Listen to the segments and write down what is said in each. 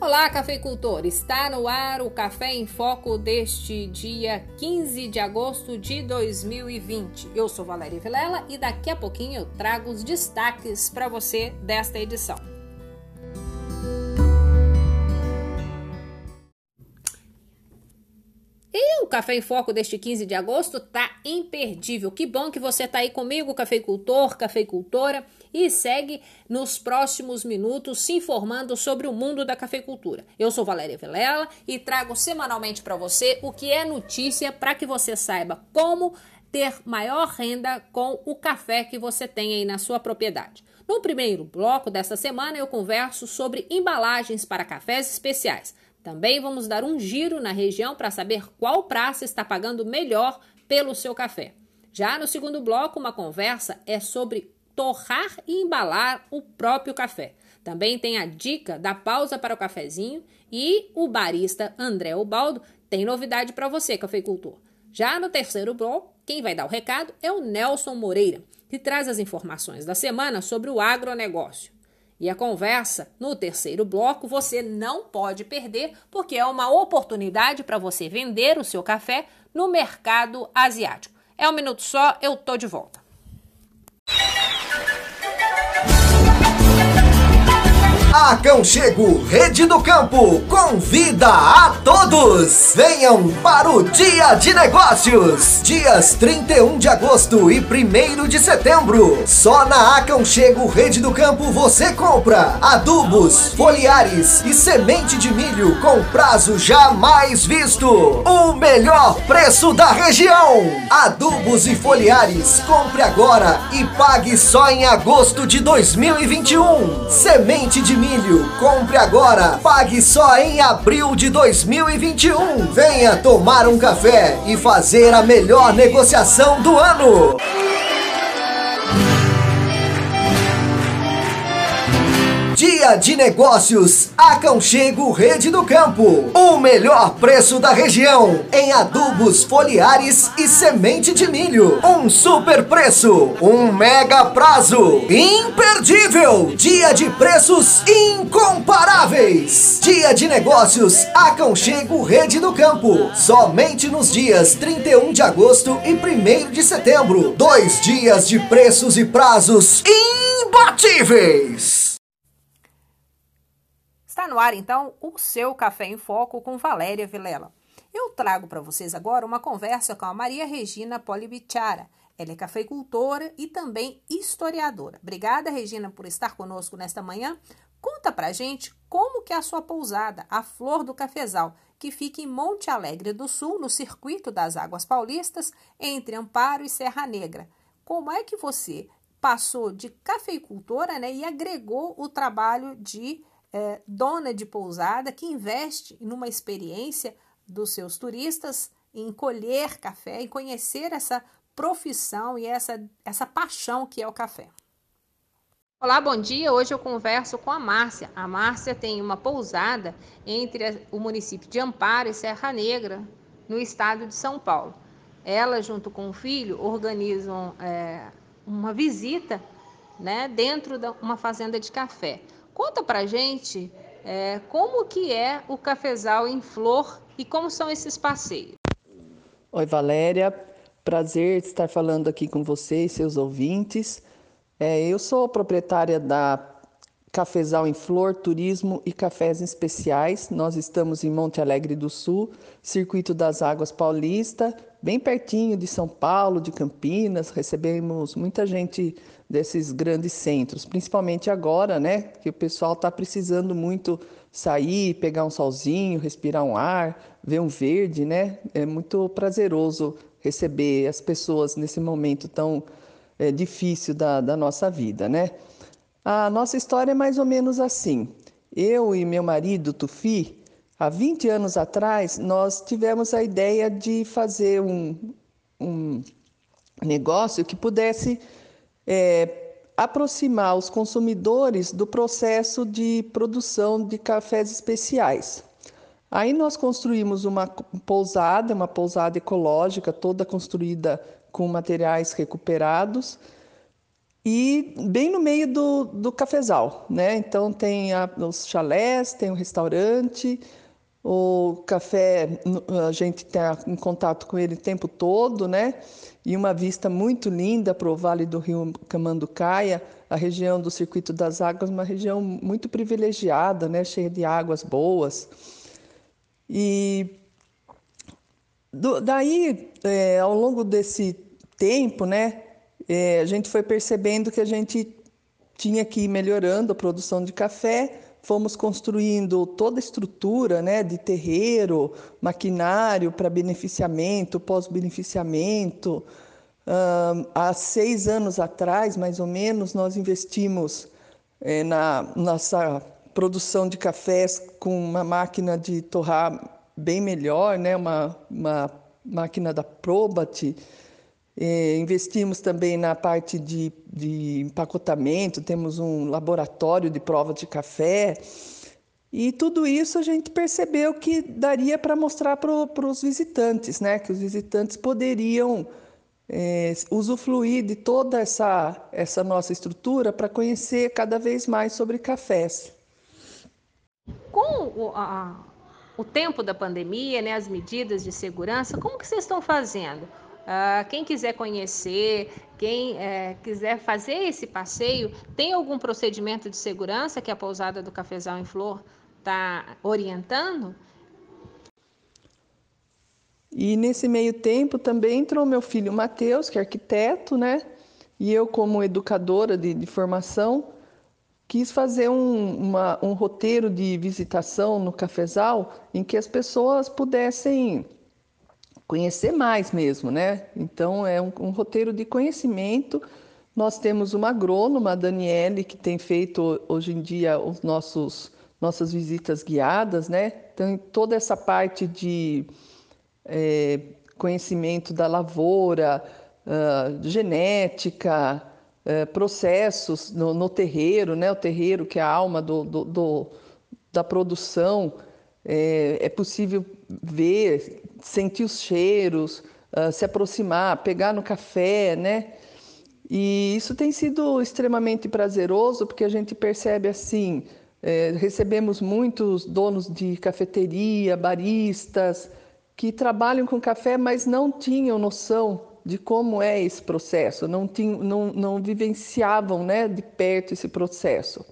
Olá, cafeicultor! Está no ar o Café em Foco deste dia 15 de agosto de 2020. Eu sou Valéria Vilela e daqui a pouquinho eu trago os destaques para você desta edição. Café em Foco deste 15 de agosto tá imperdível. Que bom que você tá aí comigo, cafeicultor, cafeicultora, e segue nos próximos minutos se informando sobre o mundo da cafeicultura. Eu sou Valéria Vilela e trago semanalmente para você o que é notícia para que você saiba como ter maior renda com o café que você tem aí na sua propriedade. No primeiro bloco desta semana eu converso sobre embalagens para cafés especiais. Também vamos dar um giro na região para saber qual praça está pagando melhor pelo seu café. Já no segundo bloco, uma conversa é sobre torrar e embalar o próprio café. Também tem a dica da pausa para o cafezinho e o barista André Ubaldo tem novidade para você, cafeicultor. Já no terceiro bloco, quem vai dar o recado é o Nelson Moreira, que traz as informações da semana sobre o agronegócio. E a conversa no terceiro bloco você não pode perder, porque é uma oportunidade para você vender o seu café no mercado asiático. É um minuto só, eu tô de volta. Aconchego Rede do Campo convida a todos! Venham para o Dia de Negócios! Dias 31 de agosto e 1 de setembro. Só na Aconchego Rede do Campo você compra adubos, foliares e semente de milho com prazo jamais visto. O melhor preço da região. Adubos e foliares, compre agora e pague só em agosto de 2021. Semente de milho. Compre agora, pague só em abril de 2021. Venha tomar um café e fazer a melhor negociação do ano. Dia de Negócios, Aconchego Rede do Campo. O melhor preço da região em adubos foliares e semente de milho. Um super preço, um mega prazo. Imperdível! Dia de preços incomparáveis. Dia de Negócios, Aconchego Rede do Campo. Somente nos dias 31 de agosto e 1 de setembro. Dois dias de preços e prazos imbatíveis. Está no ar então o seu Café em Foco com Valéria Vilela. Eu trago para vocês agora uma conversa com a Maria Regina Polibichara. Ela é cafeicultora e também historiadora. Obrigada, Regina, por estar conosco nesta manhã. Conta pra gente como que é a sua pousada, a Flor do Cafezal, que fica em Monte Alegre do Sul, no circuito das Águas Paulistas, entre Amparo e Serra Negra. Como é que você passou de cafeicultora né, e agregou o trabalho de é, dona de pousada que investe numa experiência dos seus turistas em colher café, em conhecer essa profissão e essa, essa paixão que é o café. Olá, bom dia. Hoje eu converso com a Márcia. A Márcia tem uma pousada entre o município de Amparo e Serra Negra, no estado de São Paulo. Ela, junto com o filho, organizam é, uma visita né, dentro de uma fazenda de café. Conta pra gente é, como que é o cafezal em flor e como são esses passeios. Oi, Valéria. Prazer estar falando aqui com vocês, seus ouvintes. É, eu sou proprietária da Cafezal em Flor, Turismo e Cafés Especiais. Nós estamos em Monte Alegre do Sul, Circuito das Águas Paulista, bem pertinho de São Paulo, de Campinas. Recebemos muita gente desses grandes centros, principalmente agora, né, que o pessoal está precisando muito sair, pegar um solzinho, respirar um ar, ver um verde, né? É muito prazeroso receber as pessoas nesse momento tão é, difícil da, da nossa vida, né? A nossa história é mais ou menos assim. Eu e meu marido, Tufi, há 20 anos atrás, nós tivemos a ideia de fazer um, um negócio que pudesse é, aproximar os consumidores do processo de produção de cafés especiais. Aí nós construímos uma pousada, uma pousada ecológica, toda construída com materiais recuperados. e bem no meio do, do cafezal, né? Então tem a, os chalés, tem o restaurante, o café a gente está em contato com ele o tempo todo, né? E uma vista muito linda para o Vale do Rio Camanducaia, a região do Circuito das Águas, uma região muito privilegiada, né? Cheia de águas boas. E do, daí, é, ao longo desse tempo, né? É, a gente foi percebendo que a gente tinha que ir melhorando a produção de café, fomos construindo toda a estrutura né, de terreiro, maquinário para beneficiamento, pós-beneficiamento. Um, há seis anos atrás, mais ou menos, nós investimos é, na nossa produção de cafés com uma máquina de torrar bem melhor, né, uma, uma máquina da Probat, é, investimos também na parte de, de empacotamento, temos um laboratório de prova de café. E tudo isso a gente percebeu que daria para mostrar para os visitantes, né? que os visitantes poderiam é, usufruir de toda essa, essa nossa estrutura para conhecer cada vez mais sobre cafés. Com o, a, o tempo da pandemia, né, as medidas de segurança, como que vocês estão fazendo? Uh, quem quiser conhecer, quem é, quiser fazer esse passeio, tem algum procedimento de segurança que a pousada do Cafezal em Flor está orientando? E nesse meio tempo também entrou meu filho Matheus, que é arquiteto, né? E eu, como educadora de, de formação, quis fazer um, uma, um roteiro de visitação no cafezal em que as pessoas pudessem conhecer mais mesmo, né? Então é um, um roteiro de conhecimento. Nós temos uma agrônoma, a Daniele, que tem feito hoje em dia os nossos nossas visitas guiadas, né? Então toda essa parte de é, conhecimento da lavoura, uh, genética, uh, processos no, no, terreiro, né? O terreiro que é a alma do, do, do da produção. É, é possível ver sentir os cheiros, uh, se aproximar, pegar no café, né? E isso tem sido extremamente prazeroso porque a gente percebe assim, é, recebemos muitos donos de cafeteria, baristas, que trabalham com café, mas não tinham noção de como é esse processo, não, tinham, não, não vivenciavam né, de perto esse processo.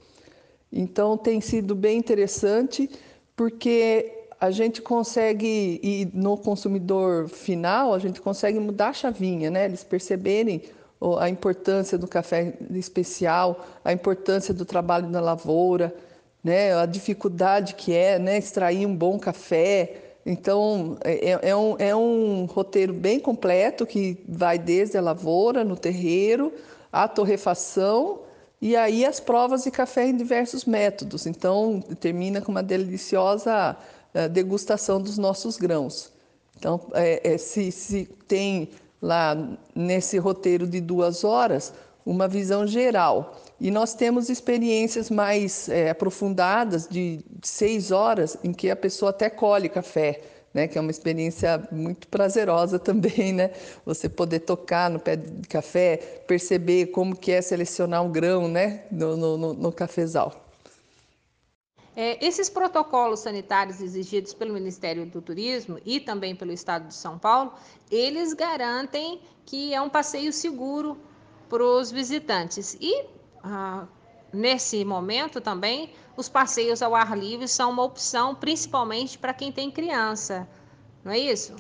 Então tem sido bem interessante porque a gente consegue, e no consumidor final, a gente consegue mudar a chavinha, né? Eles perceberem a importância do café especial, a importância do trabalho na lavoura, né? A dificuldade que é, né? Extrair um bom café. Então, é, é, é um, é um roteiro bem completo que vai desde a lavoura, no terreiro, a torrefação e aí as provas de café em diversos métodos. Então, termina com uma deliciosa degustação dos nossos grãos. Então, é, é, se, se tem lá nesse roteiro de duas horas uma visão geral. E nós temos experiências mais é, aprofundadas de seis horas em que a pessoa até colhe café, né? Que é uma experiência muito prazerosa também, né? Você poder tocar no pé de café, perceber como que é selecionar um grão, né? No, no, no cafezal. É, esses protocolos sanitários exigidos pelo Ministério do Turismo e também pelo Estado de São Paulo, eles garantem que é um passeio seguro para os visitantes. E ah, nesse momento também, os passeios ao ar livre são uma opção, principalmente para quem tem criança, não é isso?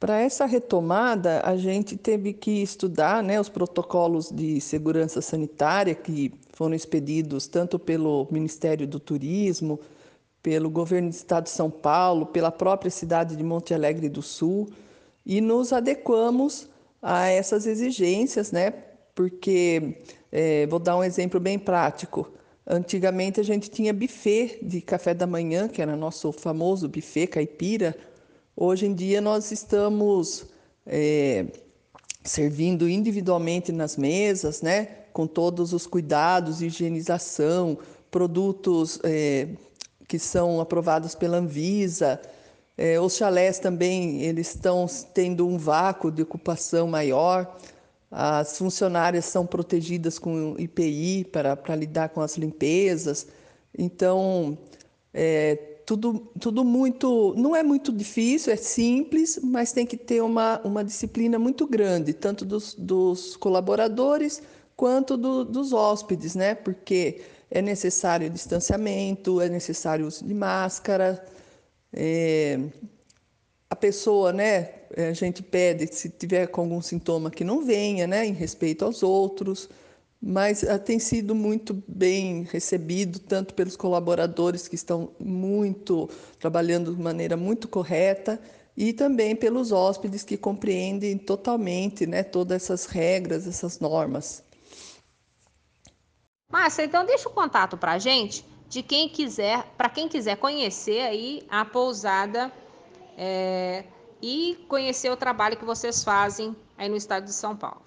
Para essa retomada, a gente teve que estudar né, os protocolos de segurança sanitária que foram expedidos tanto pelo Ministério do Turismo, pelo governo do Estado de São Paulo, pela própria cidade de Monte Alegre do Sul, e nos adequamos a essas exigências, né? Porque, é, vou dar um exemplo bem prático. Antigamente a gente tinha buffet de café da manhã, que era nosso famoso buffet caipira, Hoje em dia nós estamos é, servindo individualmente nas mesas, né, com todos os cuidados, higienização, produtos é, que são aprovados pela Anvisa. É, os chalés também eles estão tendo um vácuo de ocupação maior. as funcionárias são protegidas com IPI para, lidar com as limpezas. Então, é, tudo, tudo muito. Não é muito difícil, é simples, mas tem que ter uma, uma disciplina muito grande, tanto dos, dos colaboradores quanto do, dos hóspedes, né? Porque é necessário distanciamento, é necessário uso de máscara. É, a pessoa, né? A gente pede, se tiver com algum sintoma, que não venha, né? Em respeito aos outros. Mas uh, tem sido muito bem recebido, tanto pelos colaboradores que estão muito trabalhando de maneira muito correta, e também pelos hóspedes que compreendem totalmente né, todas essas regras, essas normas. Márcia, então deixa o contato para a gente de quem quiser, para quem quiser conhecer aí a pousada é, e conhecer o trabalho que vocês fazem aí no estado de São Paulo.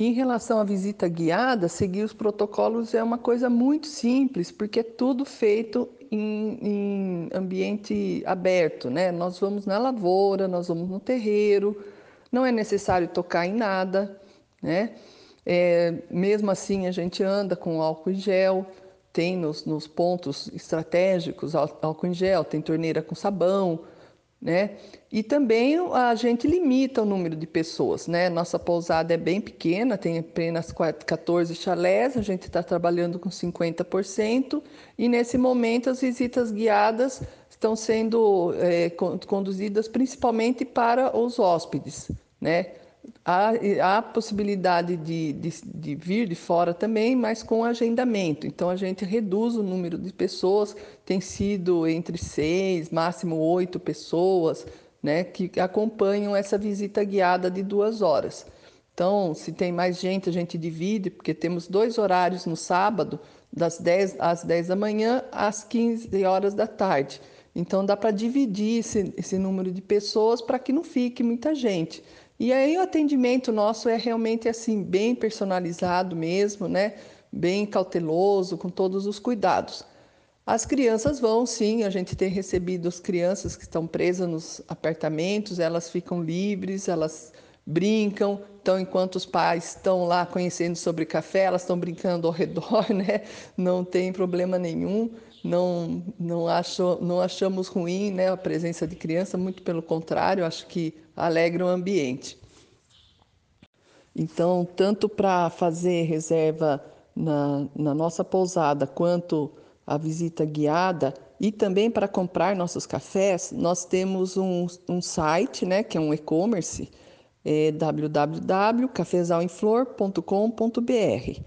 Em relação à visita guiada, seguir os protocolos é uma coisa muito simples, porque é tudo feito em, em ambiente aberto, né? Nós vamos na lavoura, nós vamos no terreiro, não é necessário tocar em nada, né? É, mesmo assim, a gente anda com álcool em gel, tem nos, nos pontos estratégicos álcool em gel, tem torneira com sabão, né? E também a gente limita o número de pessoas, né? Nossa pousada é bem pequena, tem apenas 14 chalés, a gente está trabalhando com 50%, e nesse momento as visitas guiadas estão sendo é, conduzidas principalmente para os hóspedes, né? Há, há possibilidade de, de, de, vir de fora também, mas com agendamento. Então a gente reduz o número de pessoas, tem sido entre seis, máximo oito pessoas, né, que acompanham essa visita guiada de duas horas. Então, se tem mais gente, a gente divide, porque temos dois horários no sábado, das 10 às 10 da manhã às 15 horas da tarde. Então, dá para dividir esse, esse número de pessoas para que não fique muita gente. E aí o atendimento nosso é realmente assim bem personalizado mesmo, né? Bem cauteloso, com todos os cuidados. As crianças vão, sim, a gente tem recebido as crianças que estão presas nos apartamentos, elas ficam livres, elas brincam. Então, enquanto os pais estão lá conhecendo sobre café, elas estão brincando ao redor, né? Não tem problema nenhum. Não, não, acho, não achamos ruim né, a presença de criança, muito pelo contrário, acho que alegra o ambiente. Então, tanto para fazer reserva na, na nossa pousada, quanto a visita guiada, e também para comprar nossos cafés, nós temos um, um site, né, que é um e-commerce, é www.cafesalemflor.com.br.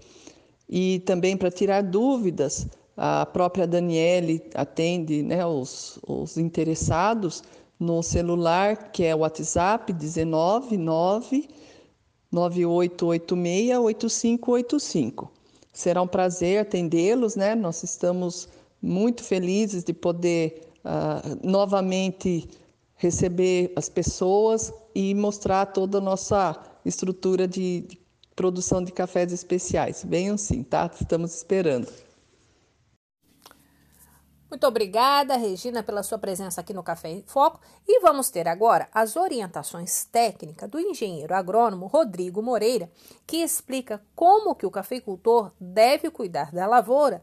E também para tirar dúvidas, a própria Daniele atende né, os, os interessados no celular, que é o WhatsApp 199 9886 8585. Será um prazer atendê-los, né? Nós estamos muito felizes de poder uh, novamente receber as pessoas e mostrar toda a nossa estrutura de, de produção de cafés especiais. Venham sim, tá? Estamos esperando. Muito obrigada, Regina, pela sua presença aqui no Café em Foco. E vamos ter agora as orientações técnicas do engenheiro agrônomo Rodrigo Moreira, que explica como que o cafeicultor deve cuidar da lavoura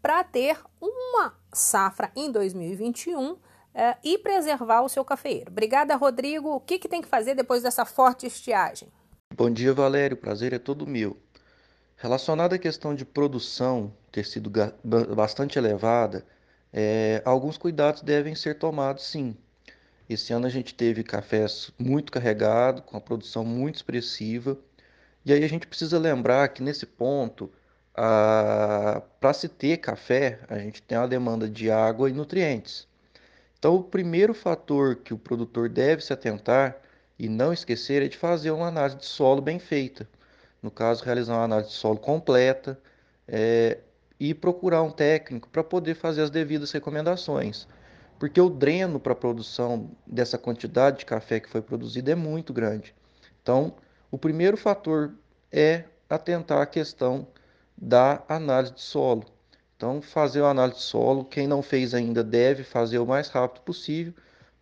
para ter uma safra em 2021 eh, e preservar o seu cafeiro. Obrigada, Rodrigo. O que, que tem que fazer depois dessa forte estiagem? Bom dia, Valério. O prazer é todo meu. Relacionado à questão de produção ter sido bastante elevada, é, alguns cuidados devem ser tomados sim. Esse ano a gente teve cafés muito carregados, com a produção muito expressiva, e aí a gente precisa lembrar que nesse ponto, para se ter café, a gente tem uma demanda de água e nutrientes. Então, o primeiro fator que o produtor deve se atentar e não esquecer é de fazer uma análise de solo bem feita. No caso, realizar uma análise de solo completa, é, e procurar um técnico para poder fazer as devidas recomendações. Porque o dreno para a produção dessa quantidade de café que foi produzido é muito grande. Então, o primeiro fator é atentar à questão da análise de solo. Então, fazer a análise de solo, quem não fez ainda deve fazer o mais rápido possível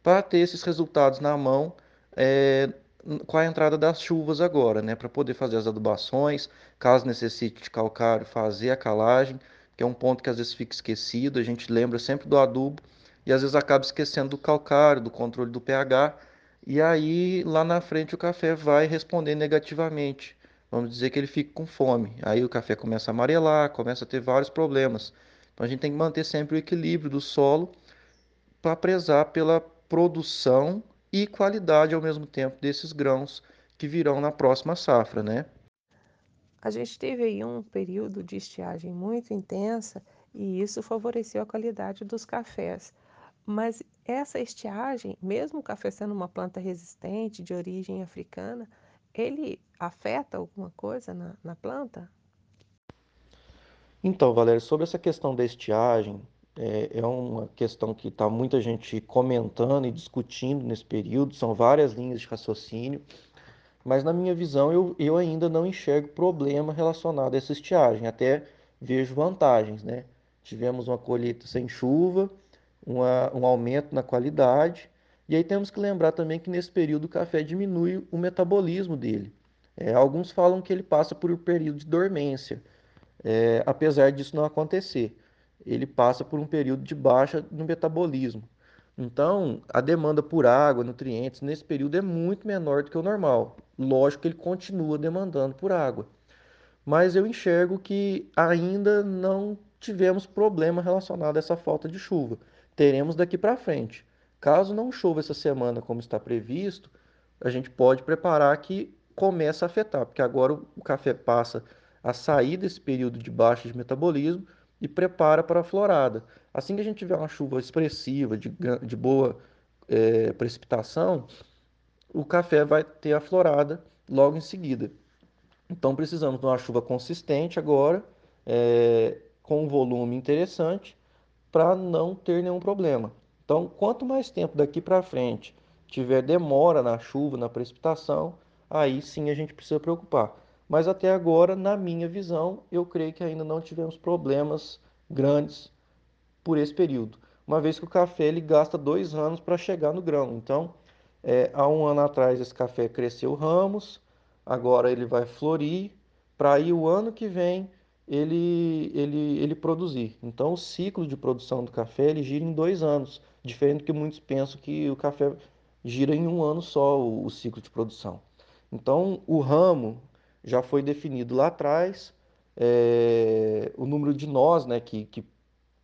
para ter esses resultados na mão é, com a entrada das chuvas agora, né, para poder fazer as adubações, caso necessite de calcário, fazer a calagem, que é um ponto que às vezes fica esquecido, a gente lembra sempre do adubo e às vezes acaba esquecendo do calcário, do controle do pH, e aí lá na frente o café vai responder negativamente. Vamos dizer que ele fica com fome. Aí o café começa a amarelar, começa a ter vários problemas. Então a gente tem que manter sempre o equilíbrio do solo para prezar pela produção e qualidade ao mesmo tempo desses grãos que virão na próxima safra, né? A gente teve aí um período de estiagem muito intensa e isso favoreceu a qualidade dos cafés. Mas essa estiagem, mesmo o café sendo uma planta resistente de origem africana, ele afeta alguma coisa na, na planta? Então, Valério, sobre essa questão da estiagem, é, é uma questão que está muita gente comentando e discutindo nesse período, são várias linhas de raciocínio, mas na minha visão eu, eu ainda não enxergo problema relacionado a essa estiagem, até vejo vantagens, né? Tivemos uma colheita sem chuva, uma, um aumento na qualidade, e aí temos que lembrar também que nesse período o café diminui o metabolismo dele. É, alguns falam que ele passa por um período de dormência, é, apesar disso não acontecer. Ele passa por um período de baixa no metabolismo. Então, a demanda por água, nutrientes, nesse período é muito menor do que o normal. Lógico que ele continua demandando por água. Mas eu enxergo que ainda não tivemos problema relacionado a essa falta de chuva. Teremos daqui para frente. Caso não chova essa semana como está previsto, a gente pode preparar que começa a afetar, porque agora o café passa a sair desse período de baixa de metabolismo e prepara para a florada. Assim que a gente tiver uma chuva expressiva, de, de boa é, precipitação, o café vai ter a florada logo em seguida. Então precisamos de uma chuva consistente agora, é, com um volume interessante, para não ter nenhum problema. Então, quanto mais tempo daqui para frente tiver demora na chuva, na precipitação, aí sim a gente precisa preocupar. Mas até agora, na minha visão, eu creio que ainda não tivemos problemas grandes por esse período. Uma vez que o café ele gasta dois anos para chegar no grão. Então, é, há um ano atrás esse café cresceu ramos, agora ele vai florir, para aí o ano que vem ele, ele, ele produzir. Então, o ciclo de produção do café ele gira em dois anos, diferente do que muitos pensam que o café gira em um ano só o, o ciclo de produção. Então, o ramo já foi definido lá atrás, é, o número de nós, né, que, que,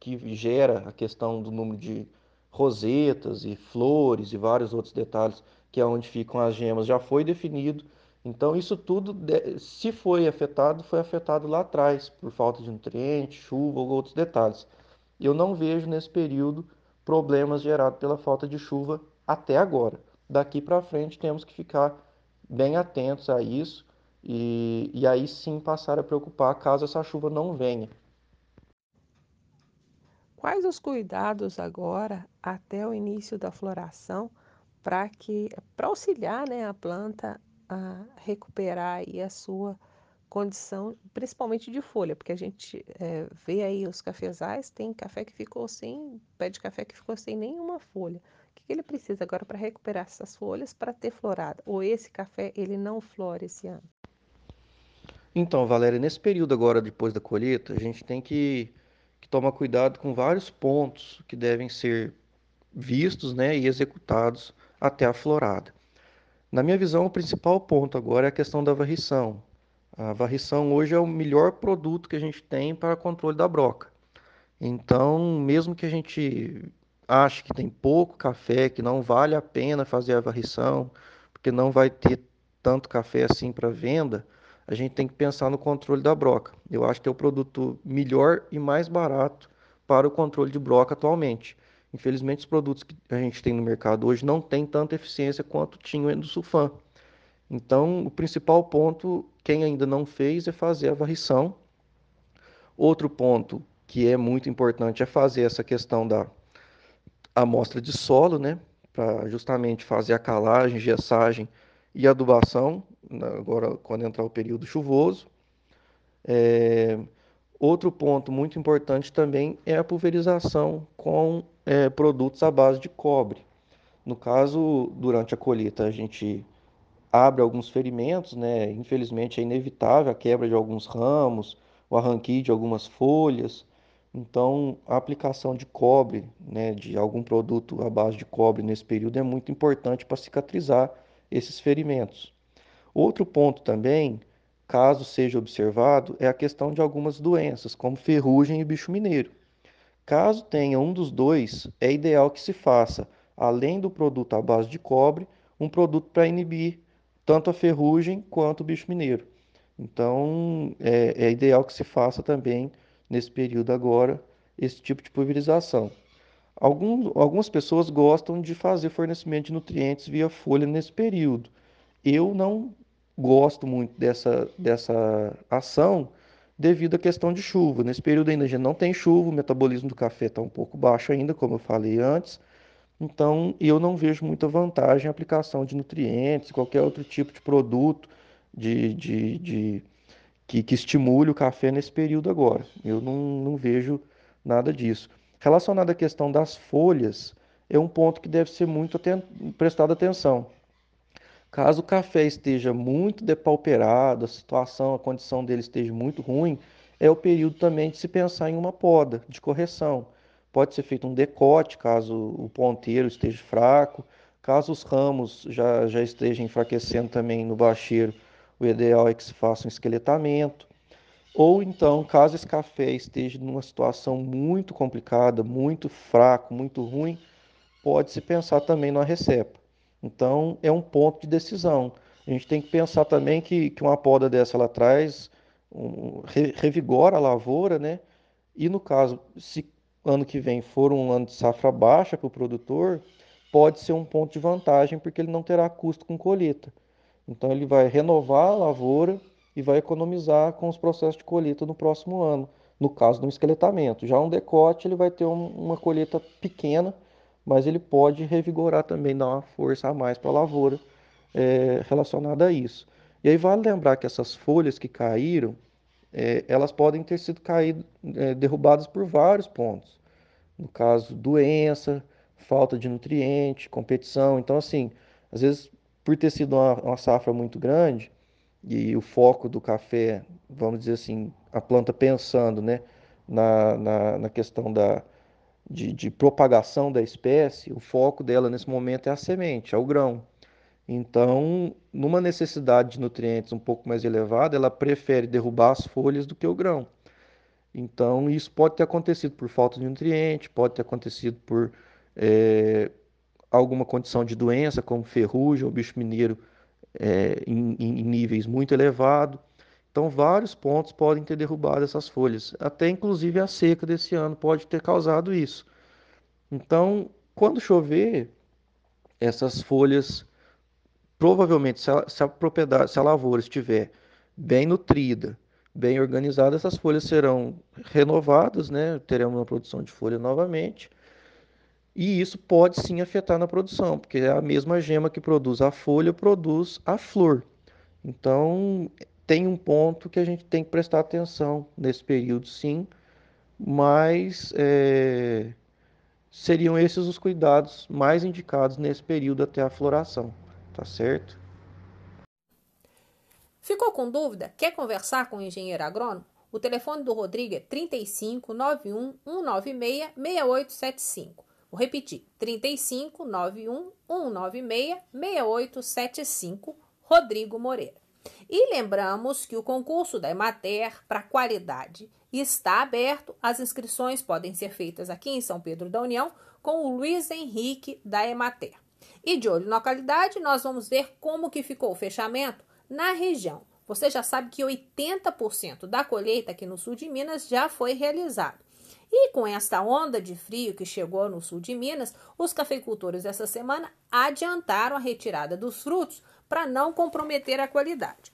que gera a questão do número de rosetas e flores e vários outros detalhes, que é onde ficam as gemas, já foi definido. Então, isso tudo, se foi afetado, foi afetado lá atrás, por falta de nutrientes, chuva ou outros detalhes. Eu não vejo nesse período problemas gerados pela falta de chuva até agora. Daqui para frente temos que ficar bem atentos a isso e, e aí sim passar a preocupar caso essa chuva não venha. Quais os cuidados agora até o início da floração para que para auxiliar né, a planta a recuperar aí a sua condição, principalmente de folha, porque a gente é, vê aí os cafezais, tem café que ficou sem, pé de café que ficou sem nenhuma folha. O que, que ele precisa agora para recuperar essas folhas para ter florada? Ou esse café ele não flora esse ano? Então, Valéria, nesse período agora, depois da colheita, a gente tem que, que tomar cuidado com vários pontos que devem ser vistos né, e executados até a florada. Na minha visão, o principal ponto agora é a questão da varrição. A varrição hoje é o melhor produto que a gente tem para controle da broca. Então, mesmo que a gente ache que tem pouco café, que não vale a pena fazer a varrição, porque não vai ter tanto café assim para venda, a gente tem que pensar no controle da broca. Eu acho que é o produto melhor e mais barato para o controle de broca atualmente. Infelizmente, os produtos que a gente tem no mercado hoje não têm tanta eficiência quanto tinha o endosulfan. Então, o principal ponto, quem ainda não fez, é fazer a varrição. Outro ponto que é muito importante é fazer essa questão da amostra de solo, né? Para justamente fazer a calagem, gessagem e adubação agora quando entrar o período chuvoso. É, outro ponto muito importante também é a pulverização com é, produtos à base de cobre. No caso, durante a colheita, a gente abre alguns ferimentos, né? Infelizmente é inevitável a quebra de alguns ramos, o arranque de algumas folhas. Então, a aplicação de cobre, né, de algum produto à base de cobre nesse período é muito importante para cicatrizar esses ferimentos. Outro ponto também, caso seja observado, é a questão de algumas doenças, como ferrugem e bicho mineiro. Caso tenha um dos dois, é ideal que se faça, além do produto à base de cobre, um produto para inibir tanto a ferrugem quanto o bicho mineiro. Então, é, é ideal que se faça também, nesse período agora, esse tipo de pulverização. Algum, algumas pessoas gostam de fazer fornecimento de nutrientes via folha nesse período. Eu não gosto muito dessa, dessa ação devido à questão de chuva. Nesse período ainda a gente não tem chuva, o metabolismo do café está um pouco baixo ainda, como eu falei antes. Então, eu não vejo muita vantagem em aplicação de nutrientes, qualquer outro tipo de produto de, de, de que, que, estimule o café nesse período agora. Eu não, não vejo nada disso. Relacionado à questão das folhas, é um ponto que deve ser muito aten prestado atenção. Caso o café esteja muito depauperado, a situação, a condição dele esteja muito ruim, é o período também de se pensar em uma poda, de correção. Pode ser feito um decote, caso o ponteiro esteja fraco, caso os ramos já, já estejam enfraquecendo também no bacheiro, o ideal é que se faça um esqueletamento. Ou então, caso esse café esteja numa situação muito complicada, muito fraco, muito ruim, pode-se pensar também numa recepa. Então, é um ponto de decisão. A gente tem que pensar também que, que uma poda dessa ela traz, um, revigora a lavoura, né? E no caso, se ano que vem for um ano de safra baixa para o produtor, pode ser um ponto de vantagem, porque ele não terá custo com colheita. Então, ele vai renovar a lavoura e vai economizar com os processos de colheita no próximo ano, no caso do esqueletamento. Já um decote, ele vai ter um, uma colheita pequena, mas ele pode revigorar também, dar uma força a mais para a lavoura é, relacionada a isso. E aí vale lembrar que essas folhas que caíram, é, elas podem ter sido caído, é, derrubadas por vários pontos. No caso, doença, falta de nutriente, competição. Então, assim, às vezes, por ter sido uma, uma safra muito grande, e o foco do café, vamos dizer assim, a planta pensando né, na, na, na questão da, de, de, propagação da espécie, o foco dela nesse momento é a semente, é o grão. Então, numa necessidade de nutrientes um pouco mais elevada, ela prefere derrubar as folhas do que o grão. Então, isso pode ter acontecido por falta de nutriente, pode ter acontecido por é, alguma condição de doença, como ferrugem ou bicho mineiro é, em, em, níveis muito elevados. Então, vários pontos podem ter derrubado essas folhas. Até inclusive a seca desse ano pode ter causado isso. Então, quando chover, essas folhas, provavelmente, se a, se a propriedade, se a lavoura estiver bem nutrida, bem organizada, essas folhas serão renovadas, né? teremos uma produção de folha novamente. E isso pode sim afetar na produção, porque é a mesma gema que produz a folha produz a flor. Então, tem um ponto que a gente tem que prestar atenção nesse período, sim, mas é, seriam esses os cuidados mais indicados nesse período até a floração, tá certo? Ficou com dúvida? Quer conversar com o engenheiro agrônomo? O telefone do Rodrigo é 35 91 196 6875. Vou repetir: 35 91 196 6875, Rodrigo Moreira. E lembramos que o concurso da Emater para qualidade está aberto. As inscrições podem ser feitas aqui em São Pedro da União com o Luiz Henrique da Emater. E de olho na qualidade, nós vamos ver como que ficou o fechamento na região. Você já sabe que 80% da colheita aqui no sul de Minas já foi realizado. E com esta onda de frio que chegou no sul de Minas, os cafeicultores essa semana adiantaram a retirada dos frutos para não comprometer a qualidade.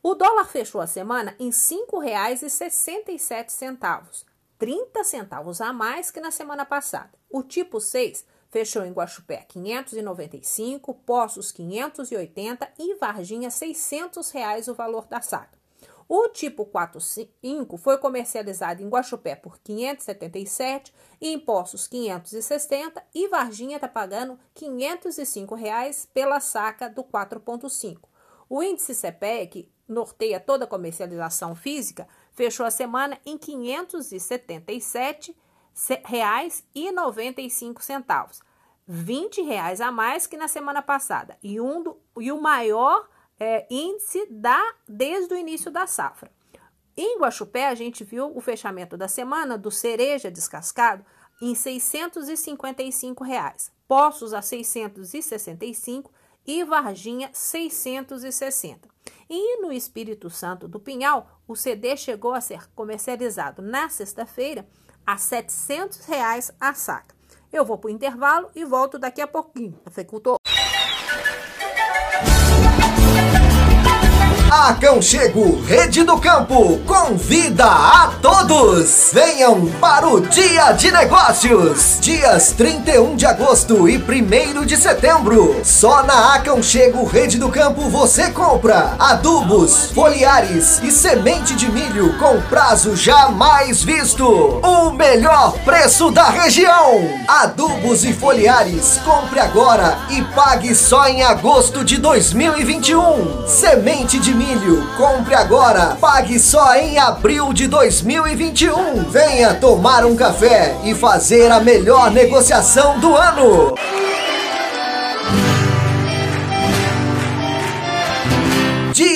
O dólar fechou a semana em R$ 5,67, 30 centavos a mais que na semana passada. O tipo 6 fechou em Guaxupé 595, Poços 580 e Varginha 600 reais o valor da saca. O tipo 45 foi comercializado em Guaxupé por 577, em Poços 560 e Varginha está pagando 505 reais pela saca do 4.5. O índice CPE, que norteia toda a comercialização física, fechou a semana em R$ 577,95, 20 reais a mais que na semana passada e, um do, e o maior é, índice da, desde o início da safra. Em Guaxupé, a gente viu o fechamento da semana do cereja descascado em 655 reais, Poços a 665 e Varginha 660. E no Espírito Santo do Pinhal, o CD chegou a ser comercializado na sexta-feira a 700 reais a saca. Eu vou para o intervalo e volto daqui a pouquinho. Cafeicultor. Aconchego Rede do Campo convida a todos! Venham para o Dia de Negócios! Dias 31 de agosto e 1 de setembro. Só na Aconchego Rede do Campo você compra adubos, foliares e semente de milho com prazo jamais visto. O melhor preço da região. Adubos e foliares, compre agora e pague só em agosto de 2021. Semente de milho. Compre agora, pague só em abril de 2021. Venha tomar um café e fazer a melhor negociação do ano.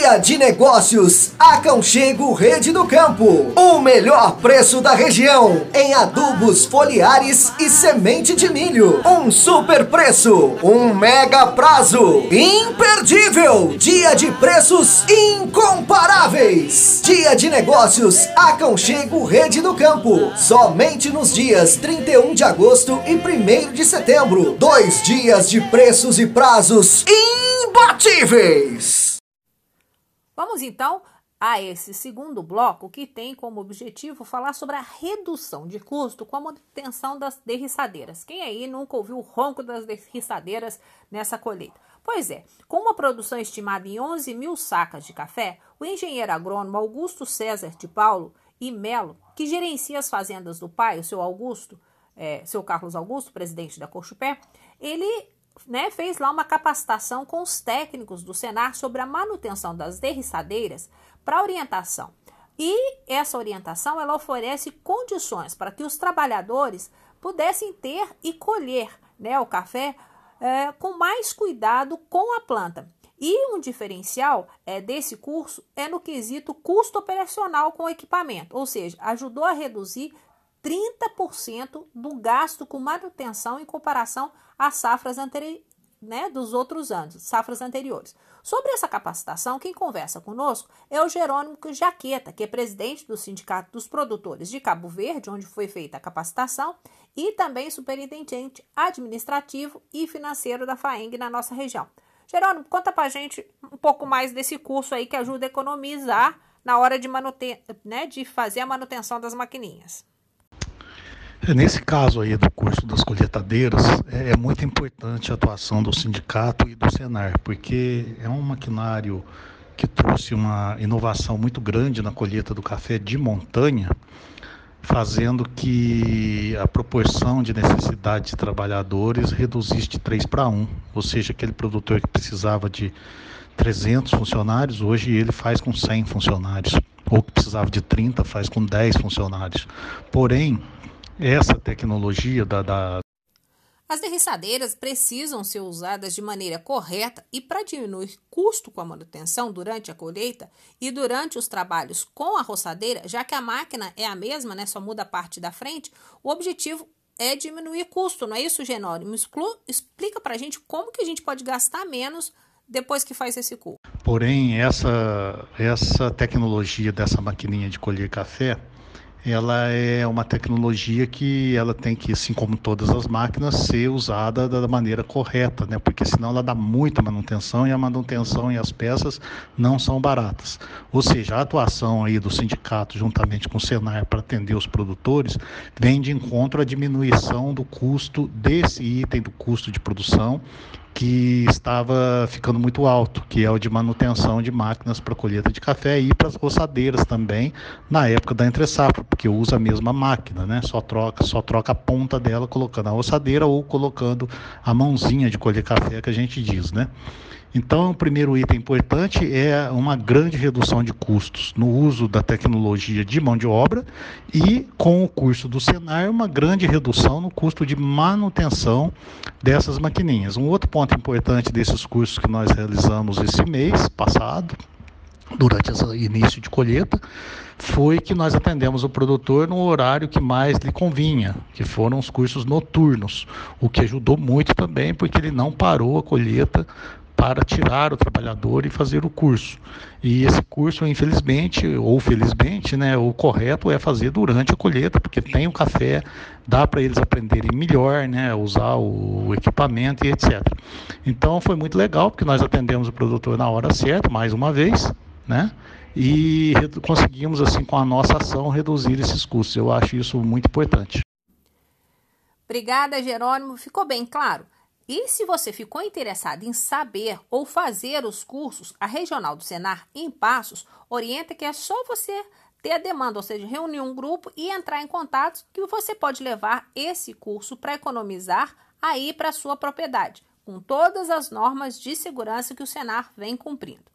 Dia de Negócios, Aconchego Rede do Campo. O melhor preço da região em adubos foliares e semente de milho. Um super preço, um mega prazo. Imperdível! Dia de preços incomparáveis. Dia de Negócios, Aconchego Rede do Campo. Somente nos dias 31 de agosto e 1 de setembro. Dois dias de preços e prazos imbatíveis. Vamos então a esse segundo bloco que tem como objetivo falar sobre a redução de custo com a manutenção das derriçadeiras. Quem aí nunca ouviu o ronco das derriçadeiras nessa colheita? Pois é, com uma produção estimada em 11 mil sacas de café, o engenheiro agrônomo Augusto César de Paulo e Melo, que gerencia as fazendas do pai, o seu Augusto, é, seu Carlos Augusto, presidente da Cochupé, ele né, fez lá uma capacitação com os técnicos do Senar sobre a manutenção das derriçadeiras para orientação. E essa orientação ela oferece condições para que os trabalhadores pudessem ter e colher né, o café é, com mais cuidado com a planta. E um diferencial é, desse curso é no quesito custo operacional com equipamento, ou seja, ajudou a reduzir 30% do gasto com manutenção em comparação às safras anteriores. Né, dos outros anos, safras anteriores. Sobre essa capacitação, quem conversa conosco é o Jerônimo Jaqueta, que é presidente do Sindicato dos Produtores de Cabo Verde, onde foi feita a capacitação, e também superintendente administrativo e financeiro da FAENG na nossa região. Jerônimo, conta pra gente um pouco mais desse curso aí que ajuda a economizar na hora de, né, de fazer a manutenção das maquininhas. É, nesse caso aí do curso das colheitadeiras, é, é, muito importante a atuação do sindicato e do Senar, porque é um maquinário que trouxe uma inovação muito grande na colheita do café de montanha, fazendo que a proporção de necessidade de trabalhadores reduzisse de 3 para 1, ou seja, aquele produtor que precisava de 300 funcionários, hoje ele faz com 100 funcionários, ou que precisava de 30, faz com 10 funcionários. Porém, essa tecnologia da, da... As derriçadeiras precisam ser usadas de maneira correta e para diminuir custo com a manutenção durante a colheita e durante os trabalhos com a roçadeira, já que a máquina é a mesma, né, só muda a parte da frente, o objetivo é diminuir custo, não é isso, Genónimo? Explica para a gente como que a gente pode gastar menos depois que faz esse curso. Porém, essa, essa tecnologia dessa maquininha de colher café, ela é uma tecnologia que ela tem que, assim como todas as máquinas, ser usada da maneira correta, né? Porque senão ela dá muita manutenção e a manutenção e as peças não são baratas. Ou seja, a atuação aí do sindicato juntamente com o Senar para atender os produtores vem de encontro à diminuição do custo desse item do custo de produção que estava ficando muito alto, que é o de manutenção de máquinas para colheita de café e para as roçadeiras também, na época da entre safra, porque usa a mesma máquina, né? Só troca, só troca a ponta dela colocando a roçadeira ou colocando a mãozinha de colher café que a gente diz, né? Então, o primeiro item importante é uma grande redução de custos no uso da tecnologia de mão de obra e, com o curso do Senar, uma grande redução no custo de manutenção dessas maquininhas. Um outro ponto importante desses cursos que nós realizamos esse mês passado, durante o início de colheita, foi que nós atendemos o produtor no horário que mais lhe convinha, que foram os cursos noturnos, o que ajudou muito também, porque ele não parou a colheita para tirar o trabalhador e fazer o curso. E esse curso, infelizmente ou felizmente, né, o correto é fazer durante a colheita, porque tem o café, dá para eles aprenderem melhor, né, usar o equipamento e etc. Então foi muito legal, porque nós atendemos o produtor na hora certa, mais uma vez, né? E conseguimos, assim, com a nossa ação, reduzir esses custos. Eu acho isso muito importante. Obrigada, Jerônimo. Ficou bem claro? E se você ficou interessado em saber ou fazer os cursos, a Regional do Senar em Passos orienta que é só você ter a demanda, ou seja, reunir um grupo e entrar em contato que você pode levar esse curso para economizar aí para sua propriedade, com todas as normas de segurança que o Senar vem cumprindo.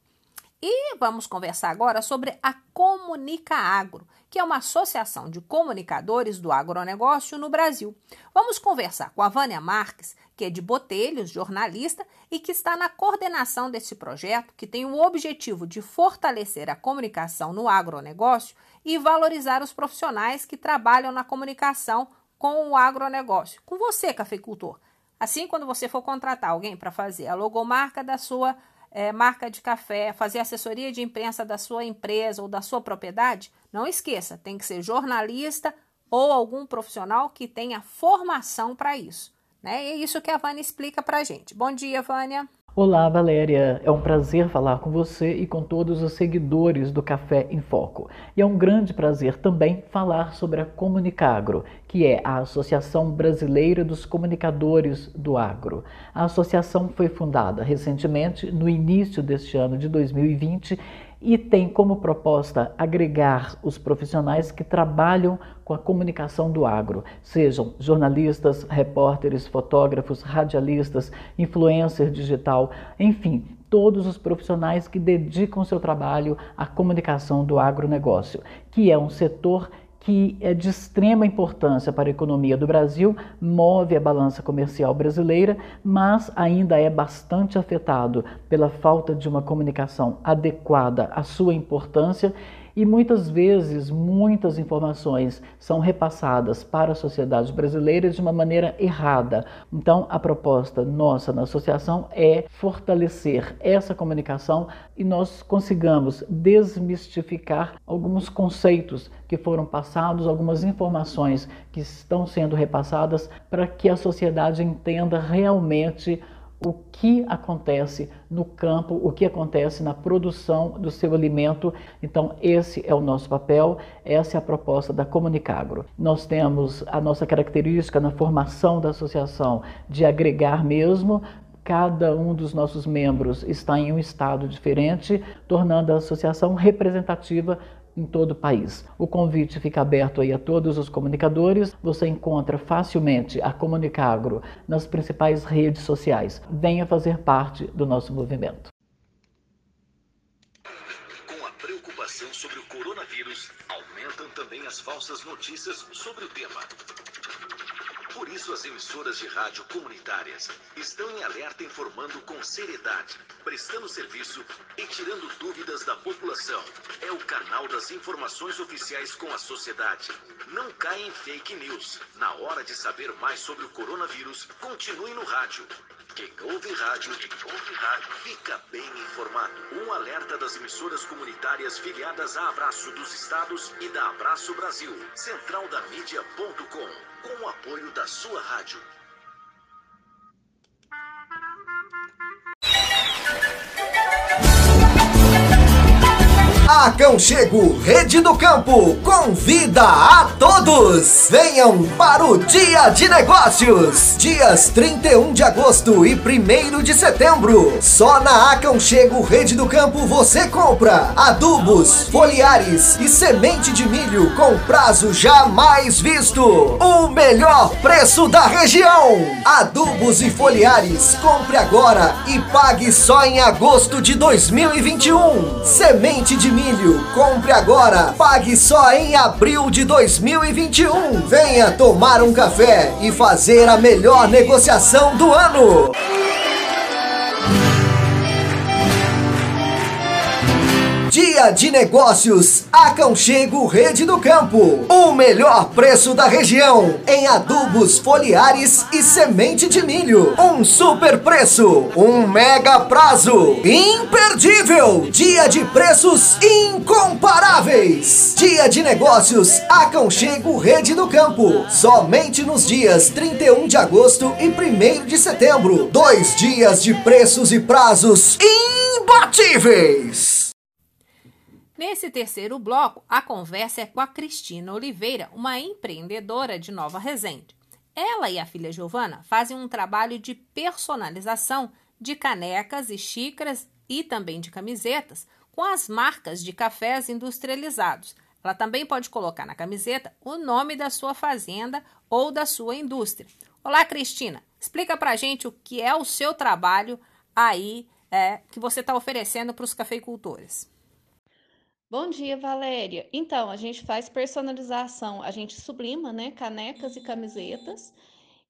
E vamos conversar agora sobre a Comunica Agro, que é uma associação de comunicadores do agronegócio no Brasil. Vamos conversar com a Vânia Marques, que é de Botelhos, jornalista, e que está na coordenação desse projeto, que tem o objetivo de fortalecer a comunicação no agronegócio e valorizar os profissionais que trabalham na comunicação com o agronegócio. Com você, cafeicultor. Assim, quando você for contratar alguém para fazer a logomarca da sua é, marca de café, fazer assessoria de imprensa da sua empresa ou da sua propriedade, não esqueça, tem que ser jornalista ou algum profissional que tenha formação para isso. Né? E é isso que a Vânia explica para a gente. Bom dia, Vânia. Olá, Valéria. É um prazer falar com você e com todos os seguidores do Café em Foco. E é um grande prazer também falar sobre a Comunicagro, que é a Associação Brasileira dos Comunicadores do Agro. A associação foi fundada recentemente, no início deste ano de 2020, e tem como proposta agregar os profissionais que trabalham com a comunicação do agro, sejam jornalistas, repórteres, fotógrafos, radialistas, influencer digital, enfim, todos os profissionais que dedicam seu trabalho à comunicação do agronegócio, que é um setor que é de extrema importância para a economia do Brasil, move a balança comercial brasileira, mas ainda é bastante afetado pela falta de uma comunicação adequada à sua importância e muitas vezes muitas informações são repassadas para a sociedade brasileira de uma maneira errada. Então, a proposta nossa na associação é fortalecer essa comunicação e nós consigamos desmistificar alguns conceitos que foram passados, algumas informações que estão sendo repassadas para que a sociedade entenda realmente o que acontece no campo, o que acontece na produção do seu alimento. Então, esse é o nosso papel, essa é a proposta da Comunicagro. Nós temos a nossa característica na formação da associação de agregar mesmo, cada um dos nossos membros está em um estado diferente, tornando a associação representativa em todo o país. O convite fica aberto aí a todos os comunicadores. Você encontra facilmente a Comunicagro nas principais redes sociais. Venha fazer parte do nosso movimento. Com a preocupação sobre o coronavírus, aumentam também as falsas notícias sobre o tema. Por isso, as emissoras de rádio comunitárias estão em alerta informando com seriedade, prestando serviço e tirando dúvidas da população. É o canal das informações oficiais com a sociedade. Não caia em fake news. Na hora de saber mais sobre o coronavírus, continue no rádio. Quem ouve rádio, quem ouve rádio, fica bem informado. Um alerta das emissoras comunitárias filiadas a Abraço dos Estados e da Abraço Brasil. Centraldamídia.com com o apoio da sua rádio. Aconchego Rede do Campo convida a todos. Venham para o Dia de Negócios. Dias 31 de agosto e 1 de setembro. Só na Aconchego Rede do Campo você compra adubos, foliares e semente de milho com prazo jamais visto. O melhor preço da região. Adubos e foliares, compre agora e pague só em agosto de 2021. Semente de milho, compre agora, pague só em abril de 2021. Venha tomar um café e fazer a melhor negociação do ano. Dia de Negócios, Aconchego Rede do Campo. O melhor preço da região em adubos foliares e semente de milho. Um super preço, um mega prazo. Imperdível! Dia de preços incomparáveis. Dia de Negócios, Aconchego Rede do Campo. Somente nos dias 31 de agosto e 1 de setembro. Dois dias de preços e prazos imbatíveis. Nesse terceiro bloco, a conversa é com a Cristina Oliveira, uma empreendedora de Nova Resende. Ela e a filha Giovana fazem um trabalho de personalização de canecas e xícaras e também de camisetas com as marcas de cafés industrializados. Ela também pode colocar na camiseta o nome da sua fazenda ou da sua indústria. Olá, Cristina. Explica pra gente o que é o seu trabalho aí é, que você está oferecendo para os cafeicultores. Bom dia, Valéria. Então, a gente faz personalização, a gente sublima, né, canecas e camisetas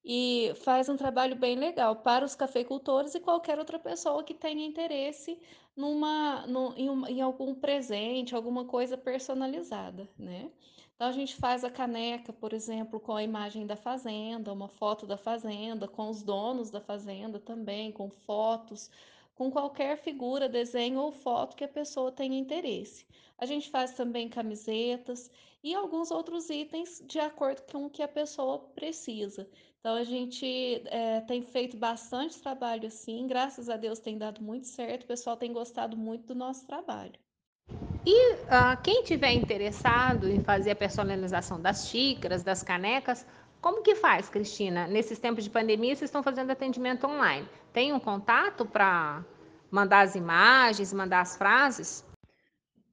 e faz um trabalho bem legal para os cafeicultores e qualquer outra pessoa que tenha interesse numa, em, um, em algum presente, alguma coisa personalizada, né? Então, a gente faz a caneca, por exemplo, com a imagem da fazenda, uma foto da fazenda, com os donos da fazenda também, com fotos, com qualquer figura, desenho ou foto que a pessoa tenha interesse. A gente faz também camisetas e alguns outros itens de acordo com o que a pessoa precisa. Então a gente é, tem feito bastante trabalho assim, graças a Deus tem dado muito certo, o pessoal tem gostado muito do nosso trabalho. E uh, quem tiver interessado em fazer a personalização das xícaras, das canecas, como que faz, Cristina? Nesses tempos de pandemia, vocês estão fazendo atendimento online. Tem um contato para mandar as imagens, mandar as frases?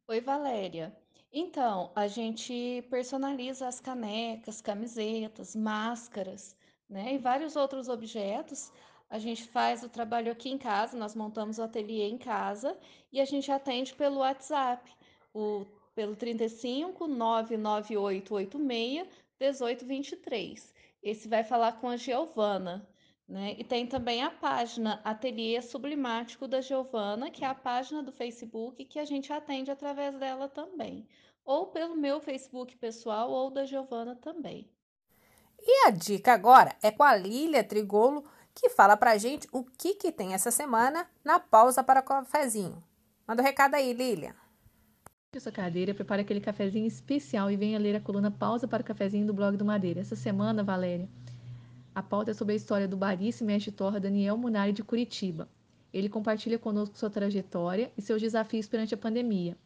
Oi, Valéria. Então, a gente personaliza as canecas, camisetas, máscaras, né? E vários outros objetos. A gente faz o trabalho aqui em casa, nós montamos o ateliê em casa e a gente atende pelo WhatsApp, o, pelo 35 99886 1823. Esse vai falar com a Giovana. Né? E tem também a página Ateliê Sublimático da Giovana, que é a página do Facebook que a gente atende através dela também. Ou pelo meu Facebook pessoal ou da Giovana também. E a dica agora é com a Lília Trigolo, que fala pra gente o que, que tem essa semana na pausa para cafezinho. Manda o um recado aí, Lília. Sua cadeira, prepare aquele cafezinho especial e venha ler a coluna Pausa para o Cafezinho do blog do Madeira. Essa semana, Valéria, a pauta é sobre a história do barista e mestre torra Daniel Munari de Curitiba. Ele compartilha conosco sua trajetória e seus desafios perante a pandemia.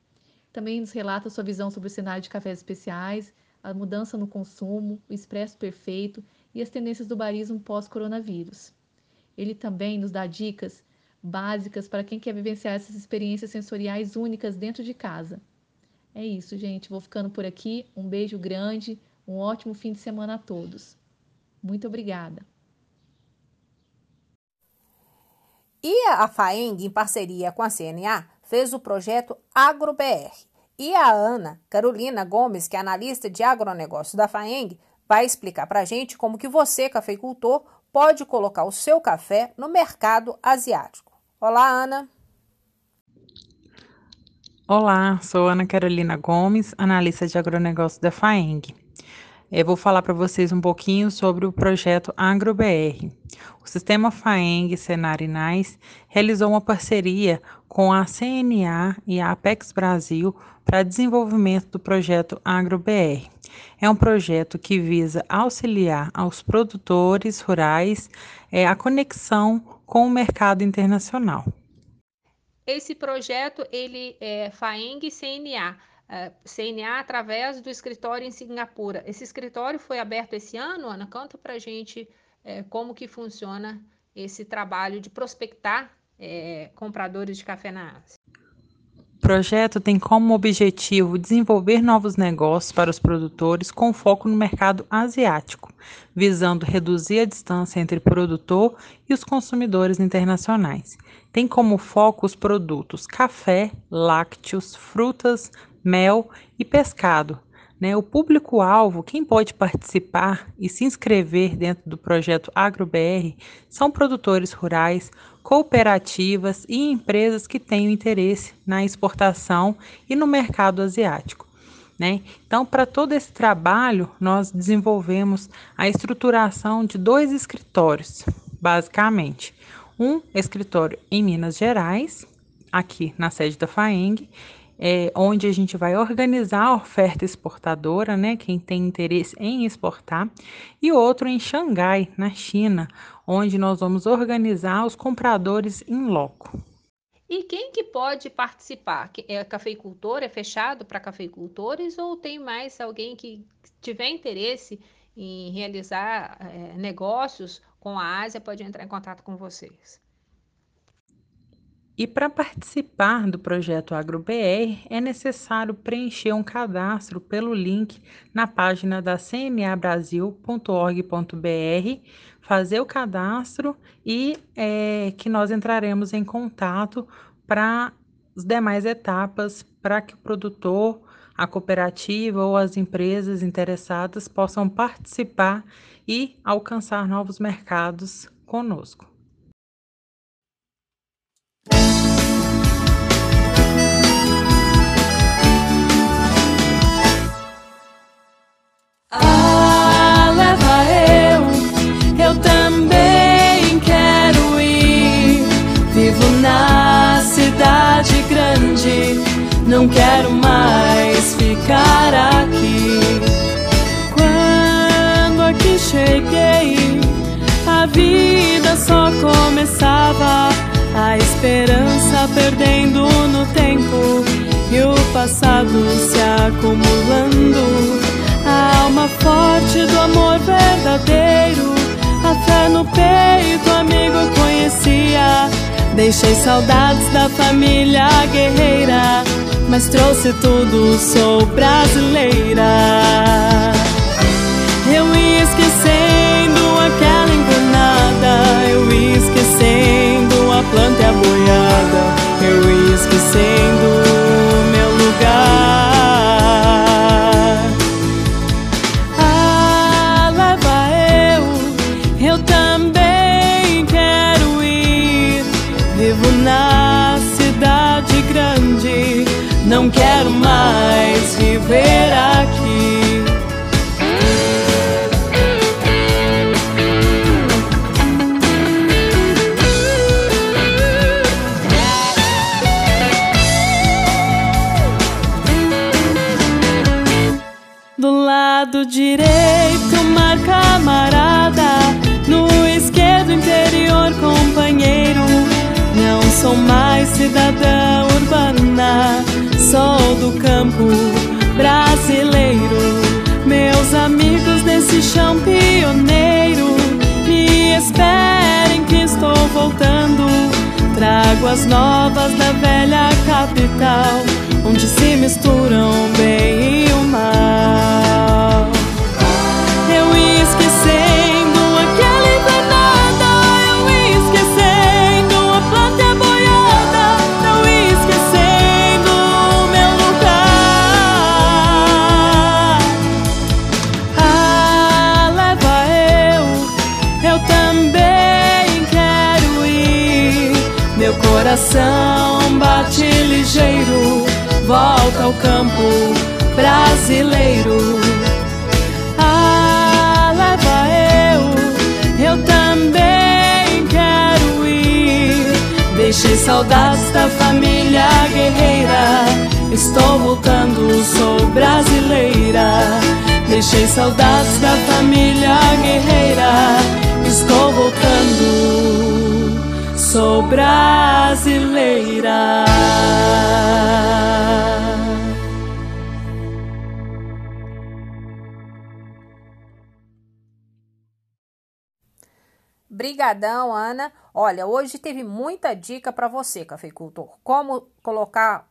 Também nos relata sua visão sobre o cenário de cafés especiais, a mudança no consumo, o expresso perfeito e as tendências do barismo pós-coronavírus. Ele também nos dá dicas básicas para quem quer vivenciar essas experiências sensoriais únicas dentro de casa. É isso, gente. Vou ficando por aqui. Um beijo grande, um ótimo fim de semana a todos. Muito obrigada. E a FAENG, em parceria com a CNA, fez o projeto AgroBR. E a Ana Carolina Gomes, que é analista de agronegócio da FAENG, vai explicar para a gente como que você, cafeicultor, pode colocar o seu café no mercado asiático. Olá, Ana. Olá, sou Ana Carolina Gomes, analista de agronegócio da FAENG. Eu vou falar para vocês um pouquinho sobre o projeto AgroBR. O sistema FAENG Senar Inais realizou uma parceria com a CNA e a Apex Brasil para desenvolvimento do projeto AgroBR. É um projeto que visa auxiliar aos produtores rurais é, a conexão com o mercado internacional. esse projeto ele é FAENG CNA, é, CNA através do escritório em Singapura. Esse escritório foi aberto esse ano, Ana? Conta para gente é, como que funciona esse trabalho de prospectar é, compradores de café na Ásia. O projeto tem como objetivo desenvolver novos negócios para os produtores com foco no mercado asiático, visando reduzir a distância entre o produtor e os consumidores internacionais. Tem como foco os produtos café, lácteos, frutas, mel e pescado. Né? O público-alvo, quem pode participar e se inscrever dentro do projeto AgroBR, são produtores rurais, cooperativas e empresas que tenham interesse na exportação e no mercado asiático. Né? Então, para todo esse trabalho, nós desenvolvemos a estruturação de dois escritórios, basicamente. Um escritório em Minas Gerais, aqui na sede da FAENG, é, onde a gente vai organizar a oferta exportadora, né, quem tem interesse em exportar, e outro em Xangai, na China, onde nós vamos organizar os compradores em loco. E quem que pode participar? É cafeicultor? É fechado para cafeicultores ou tem mais alguém que tiver interesse em realizar é, negócios com a Ásia pode entrar em contato com vocês? E para participar do projeto AgroBR é necessário preencher um cadastro pelo link na página da cmabrasil.org.br, fazer o cadastro e é, que nós entraremos em contato para as demais etapas para que o produtor, a cooperativa ou as empresas interessadas possam participar e alcançar novos mercados conosco. Ah, leva eu, eu também quero ir. Vivo na cidade grande, não quero mais ficar aqui. Quando aqui cheguei, a vida só começava, esperança perdendo no tempo e o passado se acumulando a alma forte do amor verdadeiro. A fé no peito, amigo conhecia. Deixei saudades da família guerreira, mas trouxe tudo, sou brasileira. Eu ia esquecendo aquela esquecendo a planta e a boiada, eu ia esquecendo do campo brasileiro. Meus amigos nesse chão pioneiro, me esperem que estou voltando. Trago as novas da velha capital, onde se misturam brasileiro. Ah, eu, eu também quero ir. Deixei saudades da família guerreira. Estou voltando, sou brasileira. Deixei saudades da família guerreira. Estou voltando sou brasileira. Brigadão, Ana. Olha, hoje teve muita dica para você, cafeicultor. Como colocar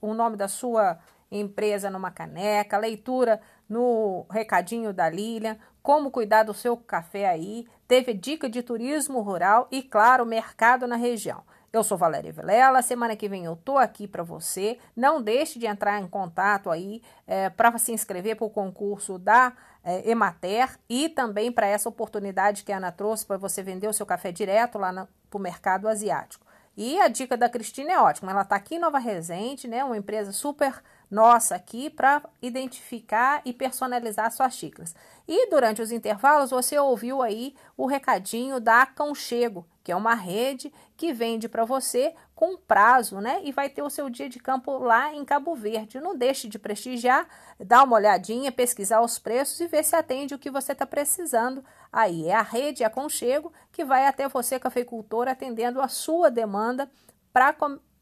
o nome da sua empresa numa caneca, leitura no recadinho da Lilian, como cuidar do seu café aí, teve dica de turismo rural e, claro, mercado na região. Eu sou Valéria Vilela, semana que vem eu tô aqui para você. Não deixe de entrar em contato aí é, para se inscrever para o concurso da é, Emater e também para essa oportunidade que a Ana trouxe para você vender o seu café direto lá para o mercado asiático. E a dica da Cristina é ótima. Ela está aqui em Nova Resende, né? Uma empresa super nossa aqui para identificar e personalizar suas xícaras. E durante os intervalos você ouviu aí o recadinho da Aconchego, que é uma rede que vende para você com prazo, né? E vai ter o seu dia de campo lá em Cabo Verde. Não deixe de prestigiar, dar uma olhadinha, pesquisar os preços e ver se atende o que você está precisando. Aí é a rede Aconchego que vai até você, cafeicultor, atendendo a sua demanda para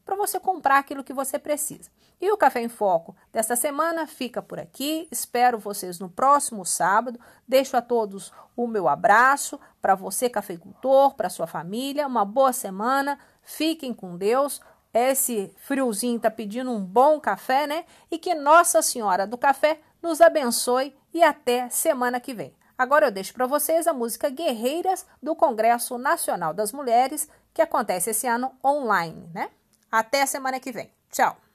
para você comprar aquilo que você precisa. E o Café em Foco desta semana fica por aqui. Espero vocês no próximo sábado. Deixo a todos o meu abraço para você, cafeicultor, para sua família. Uma boa semana. Fiquem com Deus. Esse friozinho está pedindo um bom café, né? E que Nossa Senhora do Café nos abençoe e até semana que vem. Agora eu deixo para vocês a música Guerreiras do Congresso Nacional das Mulheres, que acontece esse ano online, né? Até a semana que vem. Tchau!